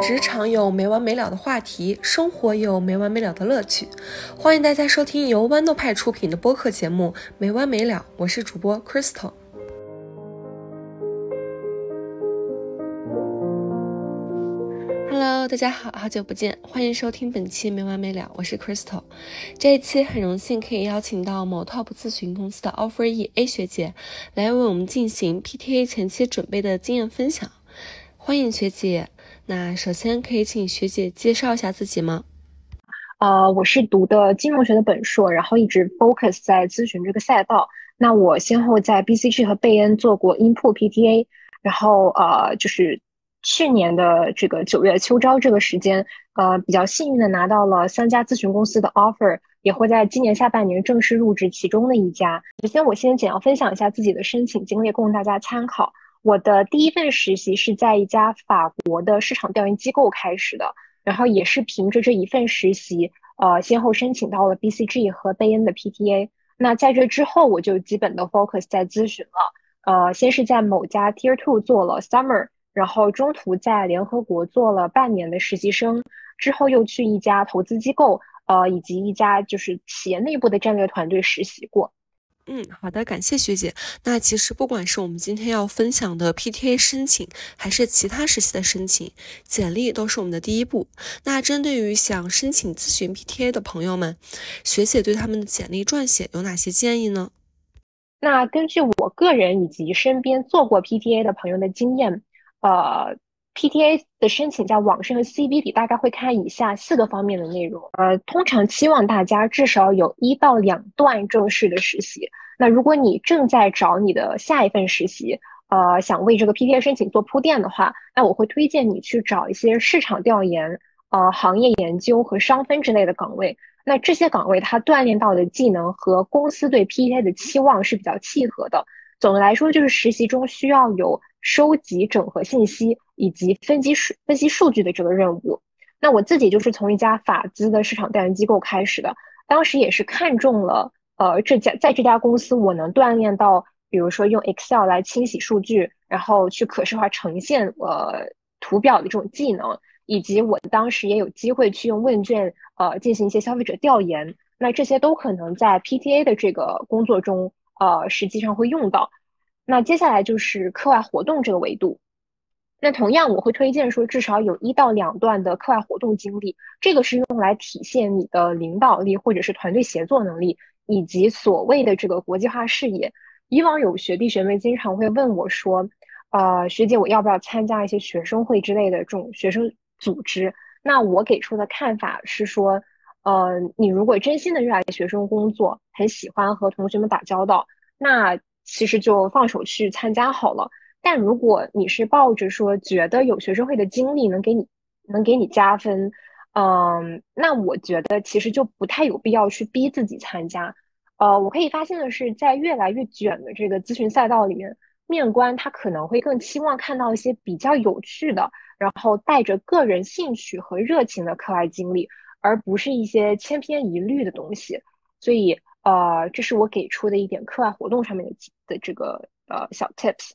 职场有没完没了的话题，生活有没完没了的乐趣。欢迎大家收听由豌豆派出品的播客节目《没完没了》，我是主播 Crystal。Hello，大家好，好久不见，欢迎收听本期《没完没了》，我是 Crystal。这一期很荣幸可以邀请到某 Top 咨询公司的 Offer E A 学姐来为我们进行 PTA 前期准备的经验分享。欢迎学姐。那首先可以请学姐介绍一下自己吗？呃，我是读的金融学的本硕，然后一直 focus 在咨询这个赛道。那我先后在 BCG 和贝恩做过 input PTA，然后呃，就是去年的这个九月秋招这个时间，呃，比较幸运的拿到了三家咨询公司的 offer，也会在今年下半年正式入职其中的一家。首先，我先简要分享一下自己的申请经历，供大家参考。我的第一份实习是在一家法国的市场调研机构开始的，然后也是凭着这一份实习，呃，先后申请到了 BCG 和贝恩的 PTA。那在这之后，我就基本的 focus 在咨询了，呃，先是在某家 Tier Two 做了 Summer，然后中途在联合国做了半年的实习生，之后又去一家投资机构，呃，以及一家就是企业内部的战略团队实习过。嗯，好的，感谢学姐。那其实不管是我们今天要分享的 PTA 申请，还是其他实习的申请，简历都是我们的第一步。那针对于想申请咨询 PTA 的朋友们，学姐对他们的简历撰写有哪些建议呢？那根据我个人以及身边做过 PTA 的朋友的经验，呃。PTA 的申请在网申和 CV 里，大概会看以下四个方面的内容。呃，通常期望大家至少有一到两段正式的实习。那如果你正在找你的下一份实习，呃，想为这个 PTA 申请做铺垫的话，那我会推荐你去找一些市场调研、呃，行业研究和商分之类的岗位。那这些岗位它锻炼到的技能和公司对 PTA 的期望是比较契合的。总的来说，就是实习中需要有收集、整合信息。以及分析数分析数据的这个任务，那我自己就是从一家法资的市场调研机构开始的，当时也是看中了，呃，这家在这家公司我能锻炼到，比如说用 Excel 来清洗数据，然后去可视化呈现呃图表的这种技能，以及我当时也有机会去用问卷呃进行一些消费者调研，那这些都可能在 PTA 的这个工作中呃实际上会用到。那接下来就是课外活动这个维度。那同样，我会推荐说，至少有一到两段的课外活动经历，这个是用来体现你的领导力或者是团队协作能力，以及所谓的这个国际化视野。以往有学弟学妹经常会问我说，呃，学姐，我要不要参加一些学生会之类的这种学生组织？那我给出的看法是说，呃，你如果真心的热爱学生工作，很喜欢和同学们打交道，那其实就放手去参加好了。但如果你是抱着说觉得有学生会的经历能给你能给你加分，嗯，那我觉得其实就不太有必要去逼自己参加。呃，我可以发现的是，在越来越卷的这个咨询赛道里面，面官他可能会更期望看到一些比较有趣的，然后带着个人兴趣和热情的课外经历，而不是一些千篇一律的东西。所以，呃，这是我给出的一点课外活动上面的的这个呃小 tips。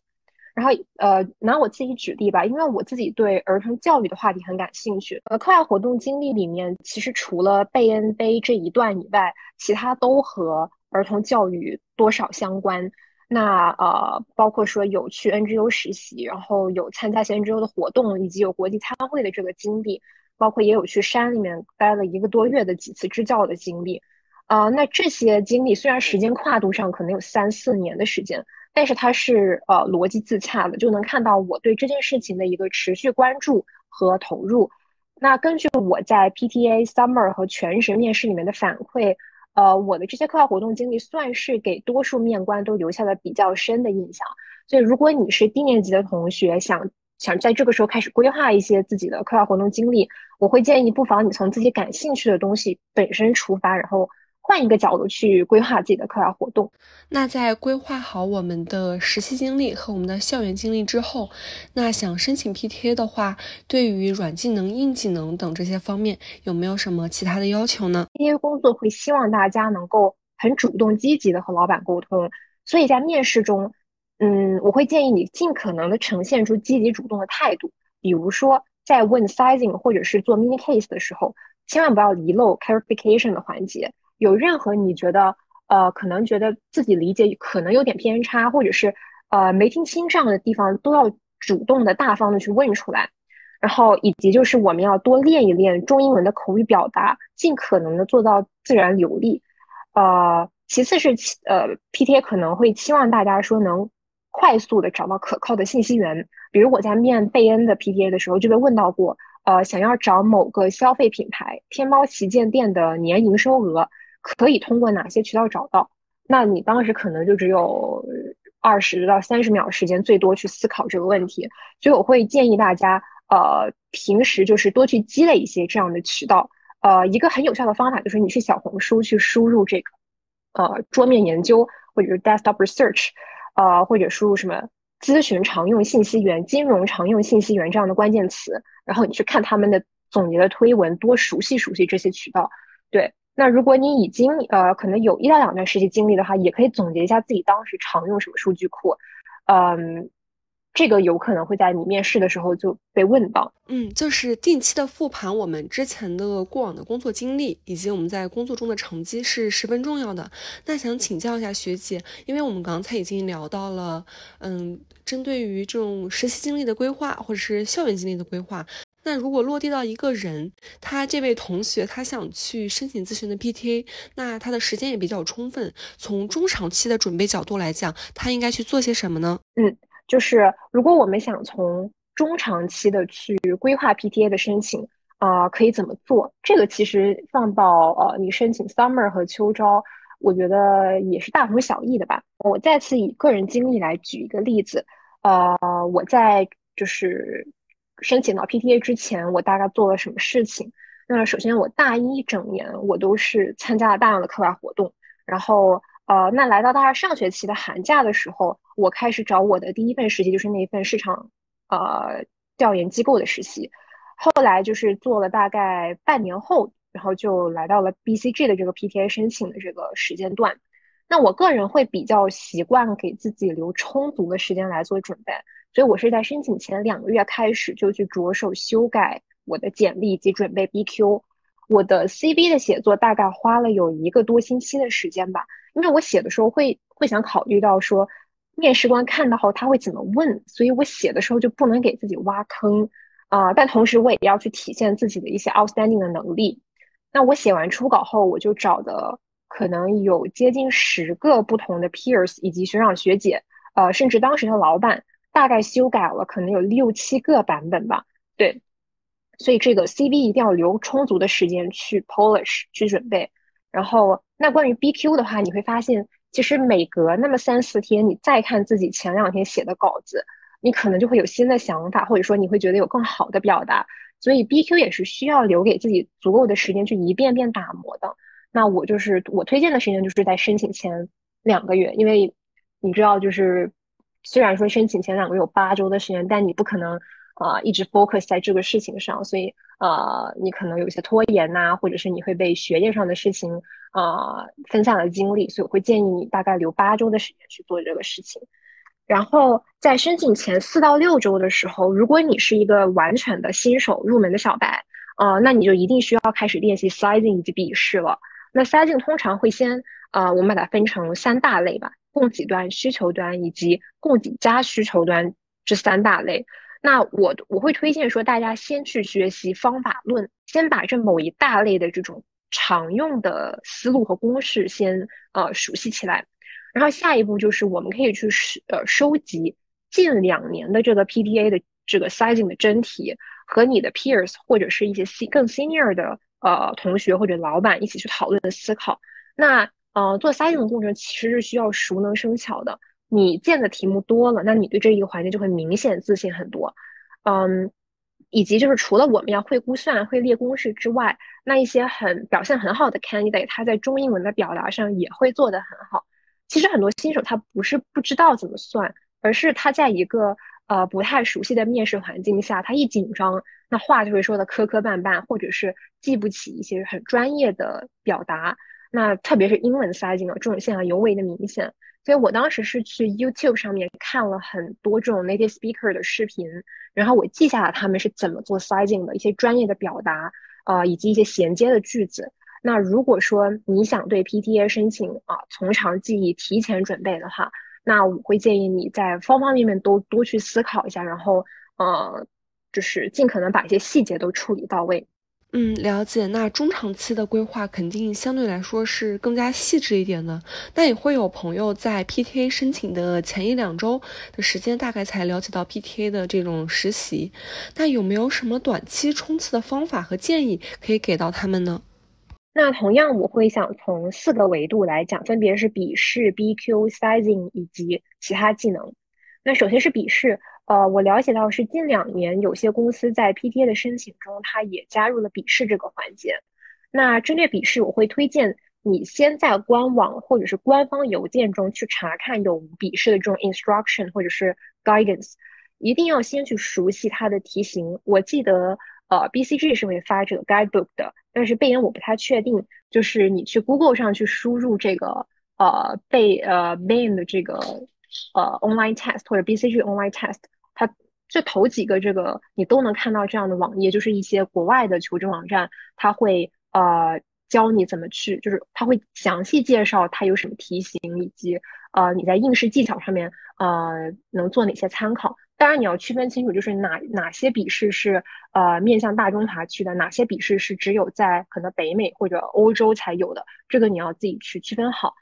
然后，呃，拿我自己举例吧，因为我自己对儿童教育的话题很感兴趣。呃，课外活动经历里面，其实除了贝恩杯这一段以外，其他都和儿童教育多少相关。那呃，包括说有去 NGO 实习，然后有参加一些 NGO 的活动，以及有国际参会的这个经历，包括也有去山里面待了一个多月的几次支教的经历。啊，那这些经历虽然时间跨度上可能有三四年的时间。但是它是呃逻辑自洽的，就能看到我对这件事情的一个持续关注和投入。那根据我在 PTA Summer 和全职面试里面的反馈，呃，我的这些课外活动经历算是给多数面官都留下了比较深的印象。所以，如果你是低年级的同学，想想在这个时候开始规划一些自己的课外活动经历，我会建议不妨你从自己感兴趣的东西本身出发，然后。换一个角度去规划自己的课外活动。那在规划好我们的实习经历和我们的校园经历之后，那想申请 PTA 的话，对于软技能、硬技能等这些方面，有没有什么其他的要求呢？PTA 工作会希望大家能够很主动、积极的和老板沟通，所以在面试中，嗯，我会建议你尽可能的呈现出积极主动的态度，比如说在问 sizing 或者是做 mini case 的时候，千万不要遗漏 clarification 的环节。有任何你觉得呃可能觉得自己理解可能有点偏差，或者是呃没听清这样的地方，都要主动的大方的去问出来。然后以及就是我们要多练一练中英文的口语表达，尽可能的做到自然流利。呃，其次是呃 PTA 可能会期望大家说能快速的找到可靠的信息源。比如我在面贝恩的 PDA 的时候就被问到过，呃，想要找某个消费品牌天猫旗舰店的年营收额，可以通过哪些渠道找到？那你当时可能就只有二十到三十秒时间，最多去思考这个问题。所以我会建议大家。呃，平时就是多去积累一些这样的渠道。呃，一个很有效的方法就是你去小红书去输入这个，呃，桌面研究或者是 desktop research，呃，或者输入什么咨询常用信息源、金融常用信息源这样的关键词，然后你去看他们的总结的推文，多熟悉熟悉这些渠道。对，那如果你已经呃可能有一到两段实习经历的话，也可以总结一下自己当时常用什么数据库，嗯。这个有可能会在你面试的时候就被问到，嗯，就是定期的复盘我们之前的过往的工作经历，以及我们在工作中的成绩是十分重要的。那想请教一下学姐，因为我们刚才已经聊到了，嗯，针对于这种实习经历的规划或者是校园经历的规划，那如果落地到一个人，他这位同学他想去申请咨询的 PTA，那他的时间也比较充分，从中长期的准备角度来讲，他应该去做些什么呢？嗯。就是如果我们想从中长期的去规划 PTA 的申请啊，可以怎么做？这个其实放到呃你申请 summer 和秋招，我觉得也是大同小异的吧。我再次以个人经历来举一个例子，呃，我在就是申请到 PTA 之前，我大概做了什么事情？那首先我大一整年我都是参加了大量的课外活动，然后。呃，那来到大二上学期的寒假的时候，我开始找我的第一份实习，就是那一份市场呃调研机构的实习。后来就是做了大概半年后，然后就来到了 BCG 的这个 PTA 申请的这个时间段。那我个人会比较习惯给自己留充足的时间来做准备，所以我是在申请前两个月开始就去着手修改我的简历以及准备 BQ。我的 CV 的写作大概花了有一个多星期的时间吧。因为我写的时候会会想考虑到说，面试官看到后他会怎么问，所以我写的时候就不能给自己挖坑啊。但同时我也要去体现自己的一些 outstanding 的能力。那我写完初稿后，我就找的可能有接近十个不同的 peers 以及学长学姐，呃，甚至当时的老板，大概修改了可能有六七个版本吧。对，所以这个 CV 一定要留充足的时间去 polish 去准备。然后，那关于 BQ 的话，你会发现，其实每隔那么三四天，你再看自己前两天写的稿子，你可能就会有新的想法，或者说你会觉得有更好的表达。所以 BQ 也是需要留给自己足够的时间去一遍遍打磨的。那我就是我推荐的时间，就是在申请前两个月，因为你知道，就是虽然说申请前两个月有八周的时间，但你不可能啊一直 focus 在这个事情上，所以。呃，你可能有些拖延呐，或者是你会被学业上的事情啊分散了精力，所以我会建议你大概留八周的时间去做这个事情。然后在申请前四到六周的时候，如果你是一个完全的新手入门的小白，呃，那你就一定需要开始练习 sizing 以及笔试了。那 sizing 通常会先呃，我们把它分成三大类吧：供给端、需求端以及供给加需求端这三大类。那我我会推荐说，大家先去学习方法论，先把这某一大类的这种常用的思路和公式先呃熟悉起来，然后下一步就是我们可以去呃收集近两年的这个 PDA 的这个 sizing 的真题，和你的 peers 或者是一些更 senior 的呃同学或者老板一起去讨论思考。那呃做 sizing 的过程其实是需要熟能生巧的。你见的题目多了，那你对这一个环节就会明显自信很多，嗯，以及就是除了我们要会估算、会列公式之外，那一些很表现很好的 candidate，他在中英文的表达上也会做得很好。其实很多新手他不是不知道怎么算，而是他在一个呃不太熟悉的面试环境下，他一紧张，那话就会说的磕磕绊绊，或者是记不起一些很专业的表达。那特别是英文 sizing 啊，这种现象尤为的明显。所以我当时是去 YouTube 上面看了很多这种 native speaker 的视频，然后我记下了他们是怎么做 sizing 的一些专业的表达，呃，以及一些衔接的句子。那如果说你想对 PTA 申请啊从长计议、提前准备的话，那我会建议你在方方面面都多去思考一下，然后呃，就是尽可能把一些细节都处理到位。嗯，了解。那中长期的规划肯定相对来说是更加细致一点的。那也会有朋友在 PTA 申请的前一两周的时间，大概才了解到 PTA 的这种实习。那有没有什么短期冲刺的方法和建议可以给到他们呢？那同样，我会想从四个维度来讲，分别是笔试、BQ、sizing 以及其他技能。那首先是笔试。呃，我了解到是近两年有些公司在 PTA 的申请中，它也加入了笔试这个环节。那针对笔试，我会推荐你先在官网或者是官方邮件中去查看有笔试的这种 instruction 或者是 guidance，一定要先去熟悉它的题型。我记得呃 BCG 是会发这个 guidebook 的，但是贝恩我不太确定。就是你去 Google 上去输入这个呃贝呃 Bain 的这个呃 online test 或者 BCG online test。它这头几个这个你都能看到这样的网页，就是一些国外的求职网站，它会呃教你怎么去，就是它会详细介绍它有什么题型，以及呃你在应试技巧上面呃能做哪些参考。当然你要区分清楚，就是哪哪些笔试是呃面向大中华区的，哪些笔试是只有在可能北美或者欧洲才有的，这个你要自己去区分好。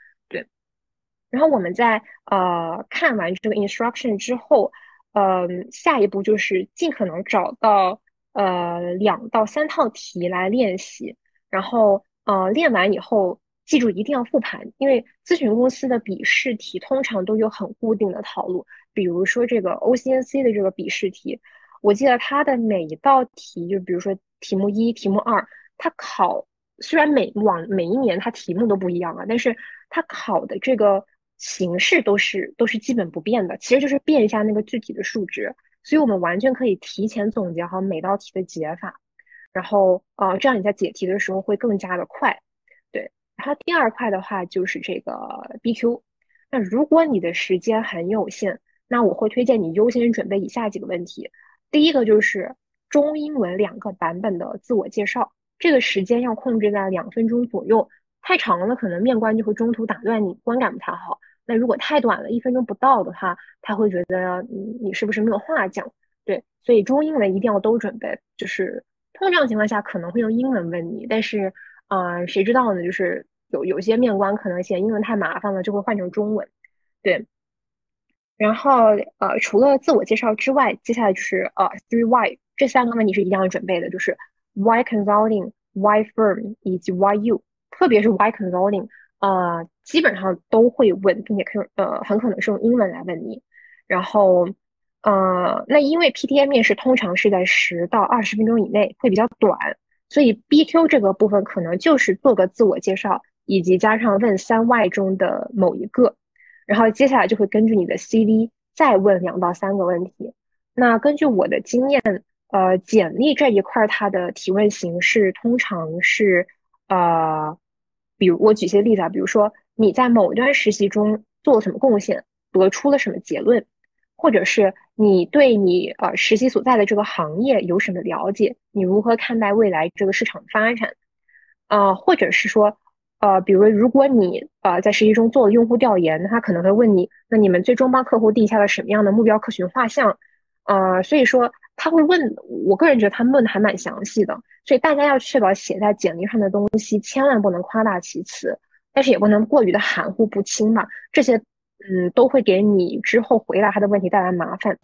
然后我们在呃看完这个 instruction 之后。嗯，下一步就是尽可能找到呃两到三套题来练习，然后呃练完以后记住一定要复盘，因为咨询公司的笔试题通常都有很固定的套路，比如说这个 OCNC 的这个笔试题，我记得它的每一道题，就比如说题目一、题目二，它考虽然每往每一年它题目都不一样啊，但是它考的这个。形式都是都是基本不变的，其实就是变一下那个具体的数值，所以我们完全可以提前总结好每道题的解法，然后呃，这样你在解题的时候会更加的快。对，然后第二块的话就是这个 BQ，那如果你的时间很有限，那我会推荐你优先准备以下几个问题，第一个就是中英文两个版本的自我介绍，这个时间要控制在两分钟左右，太长了可能面官就会中途打断你，观感不太好。那如果太短了，一分钟不到的话，他会觉得你你是不是没有话讲？对，所以中英文一定要都准备。就是通常情况下可能会用英文问你，但是，呃，谁知道呢？就是有有些面官可能嫌英文太麻烦了，就会换成中文。对。然后，呃，除了自我介绍之外，接下来就是呃，three why 这三个问题是一定要准备的，就是 why consulting，why firm 以及 why you，特别是 why consulting。呃，基本上都会问，并且可呃很可能是用英文来问你。然后，呃，那因为 PTA 面试通常是在十到二十分钟以内，会比较短，所以 BQ 这个部分可能就是做个自我介绍，以及加上问三 Y 中的某一个，然后接下来就会根据你的 CV 再问两到三个问题。那根据我的经验，呃，简历这一块它的提问形式通常是呃。比如我举些例子啊，比如说你在某一段实习中做了什么贡献，得出了什么结论，或者是你对你呃实习所在的这个行业有什么了解，你如何看待未来这个市场发展，啊，或者是说呃，比如如果你呃在实习中做了用户调研，那他可能会问你，那你们最终帮客户定下了什么样的目标客群画像，呃，所以说他会问，我个人觉得他问的还蛮详细的。所以大家要确保写在简历上的东西千万不能夸大其词，但是也不能过于的含糊不清吧。这些，嗯，都会给你之后回答他的问题带来麻烦。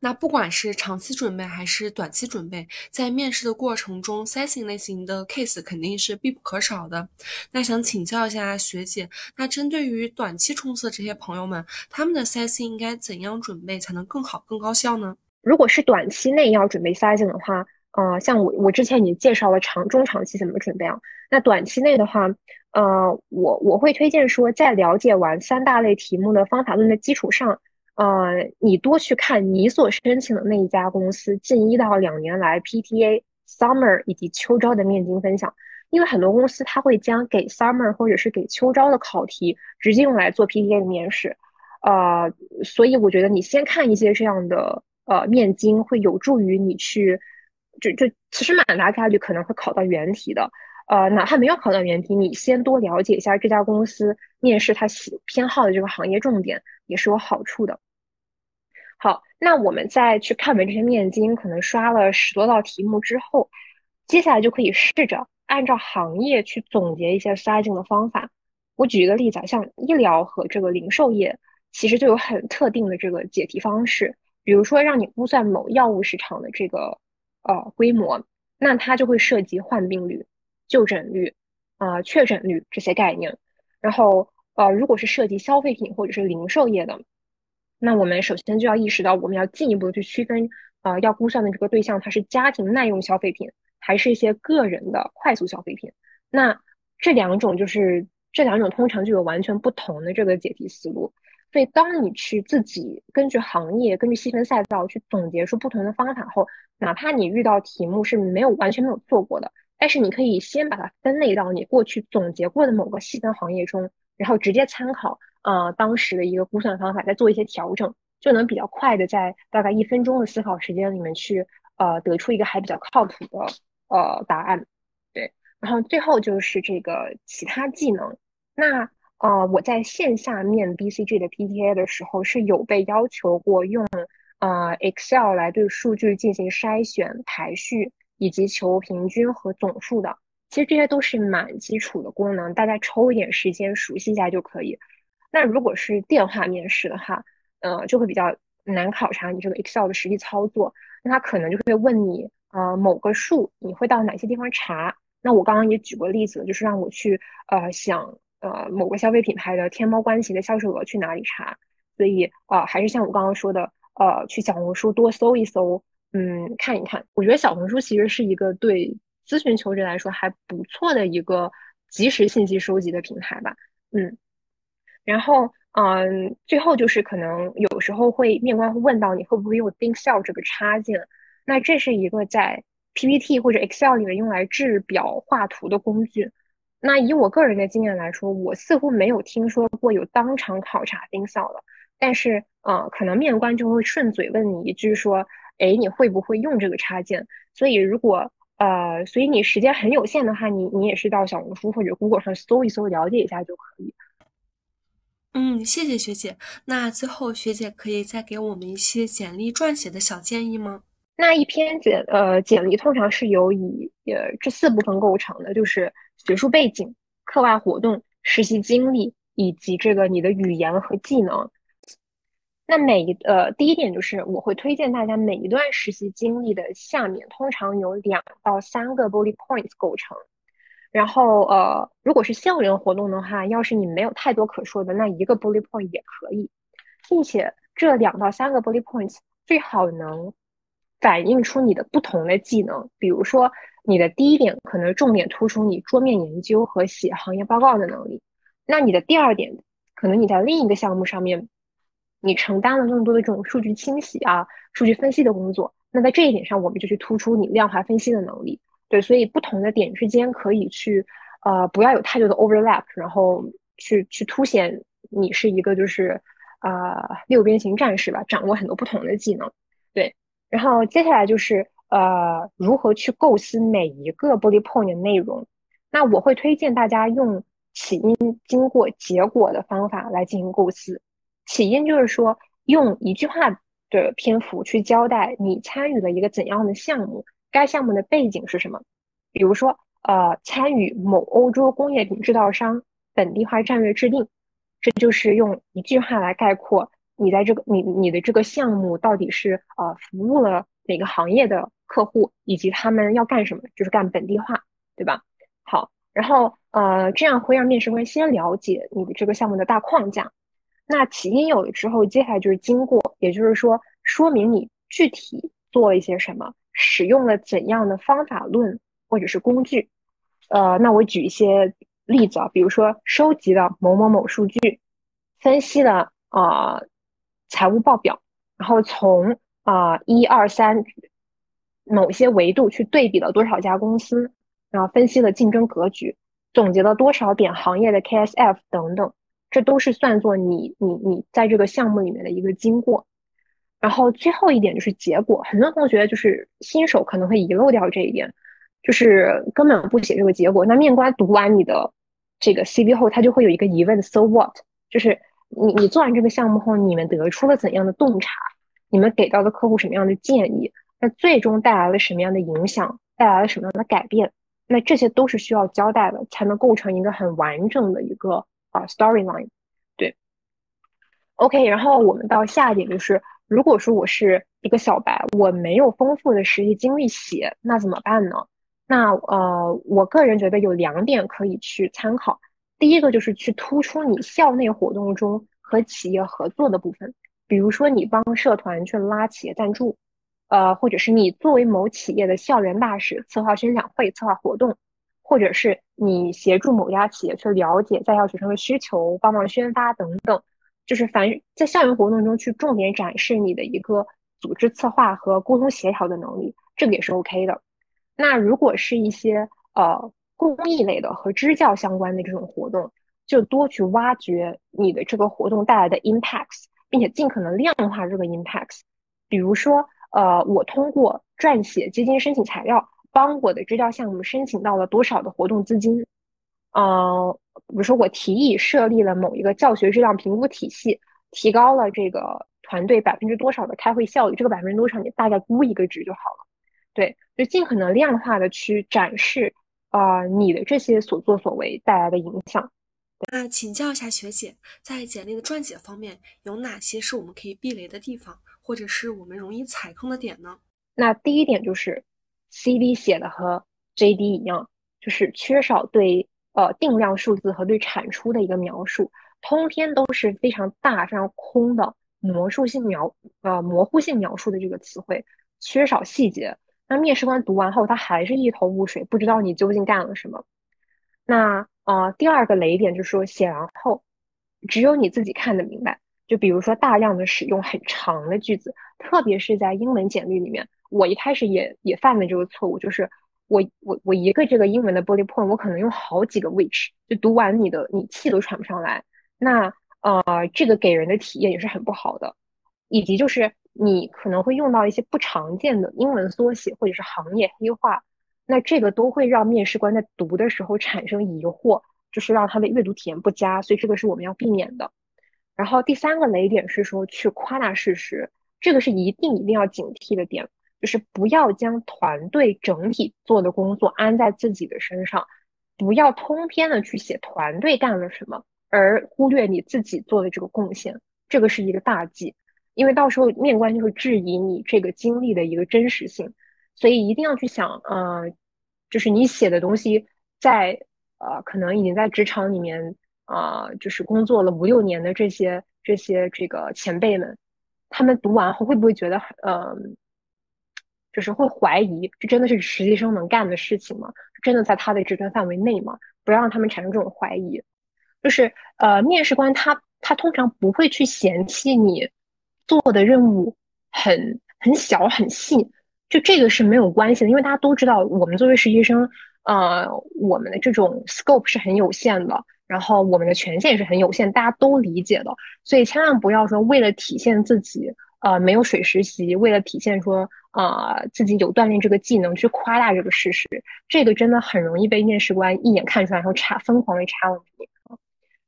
那不管是长期准备还是短期准备，在面试的过程中，sizing 类型的 case 肯定是必不可少的。那想请教一下学姐，那针对于短期冲刺的这些朋友们，他们的 sizing 应该怎样准备才能更好、更高效呢？如果是短期内要准备 sizing 的话，呃，像我我之前已经介绍了长中长期怎么准备啊。那短期内的话，呃，我我会推荐说，在了解完三大类题目的方法论的基础上，呃，你多去看你所申请的那一家公司近一到两年来 PTA Summer 以及秋招的面经分享，因为很多公司它会将给 summer 或者是给秋招的考题直接用来做 PTA 的面试，呃，所以我觉得你先看一些这样的呃面经，会有助于你去，就就其实蛮大概率可能会考到原题的，呃，哪怕没有考到原题，你先多了解一下这家公司面试它喜偏好的这个行业重点也是有好处的。好，那我们再去看完这些面经，可能刷了十多道题目之后，接下来就可以试着按照行业去总结一些筛进的方法。我举一个例子啊，像医疗和这个零售业，其实就有很特定的这个解题方式。比如说，让你估算某药物市场的这个呃规模，那它就会涉及患病率、就诊率、啊确诊率这些概念。然后呃，如果是涉及消费品或者是零售业的。那我们首先就要意识到，我们要进一步的去区分，呃，要估算的这个对象，它是家庭耐用消费品，还是一些个人的快速消费品。那这两种就是这两种通常就有完全不同的这个解题思路。所以，当你去自己根据行业、根据细分赛道去总结出不同的方法后，哪怕你遇到题目是没有完全没有做过的，但是你可以先把它分类到你过去总结过的某个细分行业中，然后直接参考。呃，当时的一个估算方法，再做一些调整，就能比较快的在大概一分钟的思考时间里面去呃得出一个还比较靠谱的呃答案。对，然后最后就是这个其他技能。那呃我在线下面 BCG 的 PTA 的时候是有被要求过用呃 Excel 来对数据进行筛选、排序以及求平均和总数的。其实这些都是蛮基础的功能，大家抽一点时间熟悉一下就可以。那如果是电话面试的话，呃，就会比较难考察你这个 Excel 的实际操作。那他可能就会问你，呃，某个数你会到哪些地方查？那我刚刚也举过例子，就是让我去，呃，想，呃，某个消费品牌的天猫关系的销售额去哪里查？所以，呃，还是像我刚刚说的，呃，去小红书多搜一搜，嗯，看一看。我觉得小红书其实是一个对咨询求职来说还不错的一个及时信息收集的平台吧，嗯。然后，嗯，最后就是可能有时候会面官会问到你会不会用 Think Cell 这个插件，那这是一个在 PPT 或者 Excel 里面用来制表画图的工具。那以我个人的经验来说，我似乎没有听说过有当场考察 Think Cell 的，但是，呃，可能面官就会顺嘴问你一句说，哎，你会不会用这个插件？所以如果，呃，所以你时间很有限的话，你你也是到小红书或者 Google 上搜一搜，了解一下就可以。嗯，谢谢学姐。那最后，学姐可以再给我们一些简历撰写的小建议吗？那一篇简呃简历通常是由以呃这四部分构成的，就是学术背景、课外活动、实习经历以及这个你的语言和技能。那每一呃第一点就是我会推荐大家每一段实习经历的下面通常有两到三个 bullet points 构成。然后，呃，如果是校园活动的话，要是你没有太多可说的，那一个 bullet point 也可以，并且这两到三个 bullet points 最好能反映出你的不同的技能。比如说，你的第一点可能重点突出你桌面研究和写行业报告的能力，那你的第二点可能你在另一个项目上面，你承担了更多的这种数据清洗啊、数据分析的工作，那在这一点上，我们就去突出你量化分析的能力。对，所以不同的点之间可以去，呃，不要有太多的 overlap，然后去去凸显你是一个就是啊六边形战士吧，掌握很多不同的技能。对，然后接下来就是呃如何去构思每一个 bullet point 的内容。那我会推荐大家用起因、经过、结果的方法来进行构思。起因就是说用一句话的篇幅去交代你参与了一个怎样的项目。该项目的背景是什么？比如说，呃，参与某欧洲工业品制造商本地化战略制定，这就是用一句话来概括你在这个你你的这个项目到底是呃服务了哪个行业的客户，以及他们要干什么，就是干本地化，对吧？好，然后呃，这样会让面试官先了解你的这个项目的大框架。那起因有了之后，接下来就是经过，也就是说，说明你具体做了一些什么。使用了怎样的方法论或者是工具？呃，那我举一些例子啊，比如说收集了某某某数据，分析了啊财务报表，然后从啊一二三某些维度去对比了多少家公司，然后分析了竞争格局，总结了多少点行业的 KSF 等等，这都是算作你你你在这个项目里面的一个经过。然后最后一点就是结果，很多同学就是新手可能会遗漏掉这一点，就是根本不写这个结果。那面官读完你的这个 CV 后，他就会有一个疑问：So what？就是你你做完这个项目后，你们得出了怎样的洞察？你们给到的客户什么样的建议？那最终带来了什么样的影响？带来了什么样的改变？那这些都是需要交代的，才能构成一个很完整的一个啊 storyline。对，OK，然后我们到下一点就是。如果说我是一个小白，我没有丰富的实习经历写，那怎么办呢？那呃，我个人觉得有两点可以去参考。第一个就是去突出你校内活动中和企业合作的部分，比如说你帮社团去拉企业赞助，呃，或者是你作为某企业的校园大使，策划宣讲会、策划活动，或者是你协助某家企业去了解在校学生的需求，帮忙宣发等等。就是凡在校园活动中去重点展示你的一个组织策划和沟通协调的能力，这个也是 OK 的。那如果是一些呃公益类的和支教相关的这种活动，就多去挖掘你的这个活动带来的 impacts，并且尽可能量化这个 impacts。比如说，呃，我通过撰写基金申请材料，帮我的支教项目申请到了多少的活动资金。嗯，比如说我提议设立了某一个教学质量评估体系，提高了这个团队百分之多少的开会效率，这个百分之多少你大概估一个值就好了。对，就尽可能量化的去展示啊你的这些所作所为带来的影响。那请教一下学姐，在简历的撰写方面有哪些是我们可以避雷的地方，或者是我们容易踩坑的点呢？那第一点就是 CV 写的和 JD 一样，就是缺少对。呃，定量数字和对产出的一个描述，通篇都是非常大、非常空的魔术性描呃模糊性描述的这个词汇，缺少细节。那面试官读完后，他还是一头雾水，不知道你究竟干了什么。那呃，第二个雷点就是说，写完后只有你自己看得明白。就比如说大量的使用很长的句子，特别是在英文简历里面，我一开始也也犯了这个错误，就是。我我我一个这个英文的 bullet point，我可能用好几个 which，就读完你的你气都喘不上来。那呃，这个给人的体验也是很不好的。以及就是你可能会用到一些不常见的英文缩写或者是行业黑话，那这个都会让面试官在读的时候产生疑惑，就是让他的阅读体验不佳。所以这个是我们要避免的。然后第三个雷点是说去夸大事实，这个是一定一定要警惕的点。就是不要将团队整体做的工作安在自己的身上，不要通篇的去写团队干了什么，而忽略你自己做的这个贡献，这个是一个大忌，因为到时候面官就会质疑你这个经历的一个真实性，所以一定要去想，呃，就是你写的东西在呃可能已经在职场里面啊，就是工作了五六年的这些这些这个前辈们，他们读完后会不会觉得，嗯？就是会怀疑，这真的是实习生能干的事情吗？真的在他的职权范围内吗？不要让他们产生这种怀疑。就是呃，面试官他他通常不会去嫌弃你做的任务很很小很细，就这个是没有关系的，因为大家都知道，我们作为实习生，呃，我们的这种 scope 是很有限的，然后我们的权限也是很有限，大家都理解的，所以千万不要说为了体现自己。呃，没有水实习，为了体现说，呃，自己有锻炼这个技能，去夸大这个事实，这个真的很容易被面试官一眼看出来，然后查疯狂的查问你。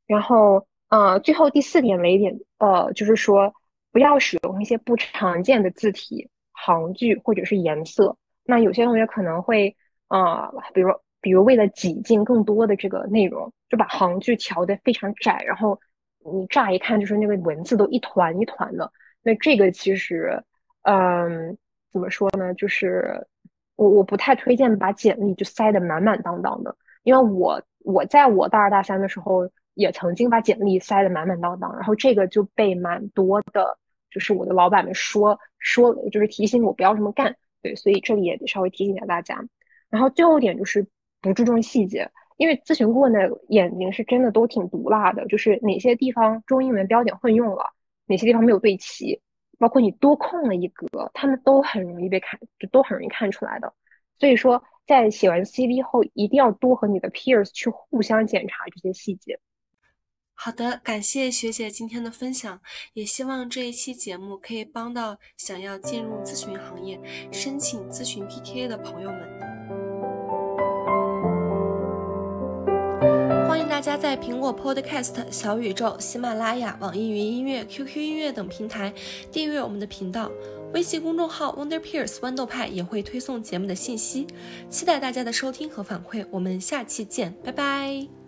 然后，呃，最后第四点雷点，呃，就是说不要使用一些不常见的字体、行距或者是颜色。那有些同学可能会，呃，比如，比如为了挤进更多的这个内容，就把行距调的非常窄，然后你乍一看就是那个文字都一团一团的。那这个其实，嗯，怎么说呢？就是我我不太推荐把简历就塞得满满当当的，因为我我在我大二大三的时候也曾经把简历塞得满满当当，然后这个就被蛮多的，就是我的老板们说说，就是提醒我不要这么干。对，所以这里也稍微提醒一下大家。然后最后一点就是不注重细节，因为咨询顾问的眼睛是真的都挺毒辣的，就是哪些地方中英文标点混用了。哪些地方没有对齐，包括你多空了一格，他们都很容易被看，就都很容易看出来的。所以说，在写完 CV 后，一定要多和你的 peers 去互相检查这些细节。好的，感谢学姐今天的分享，也希望这一期节目可以帮到想要进入咨询行业、申请咨询 PTA 的朋友们。大家在苹果 Podcast、小宇宙、喜马拉雅、网易云音乐、QQ 音乐等平台订阅我们的频道，微信公众号 Wonder Peers 豌豆派也会推送节目的信息，期待大家的收听和反馈，我们下期见，拜拜。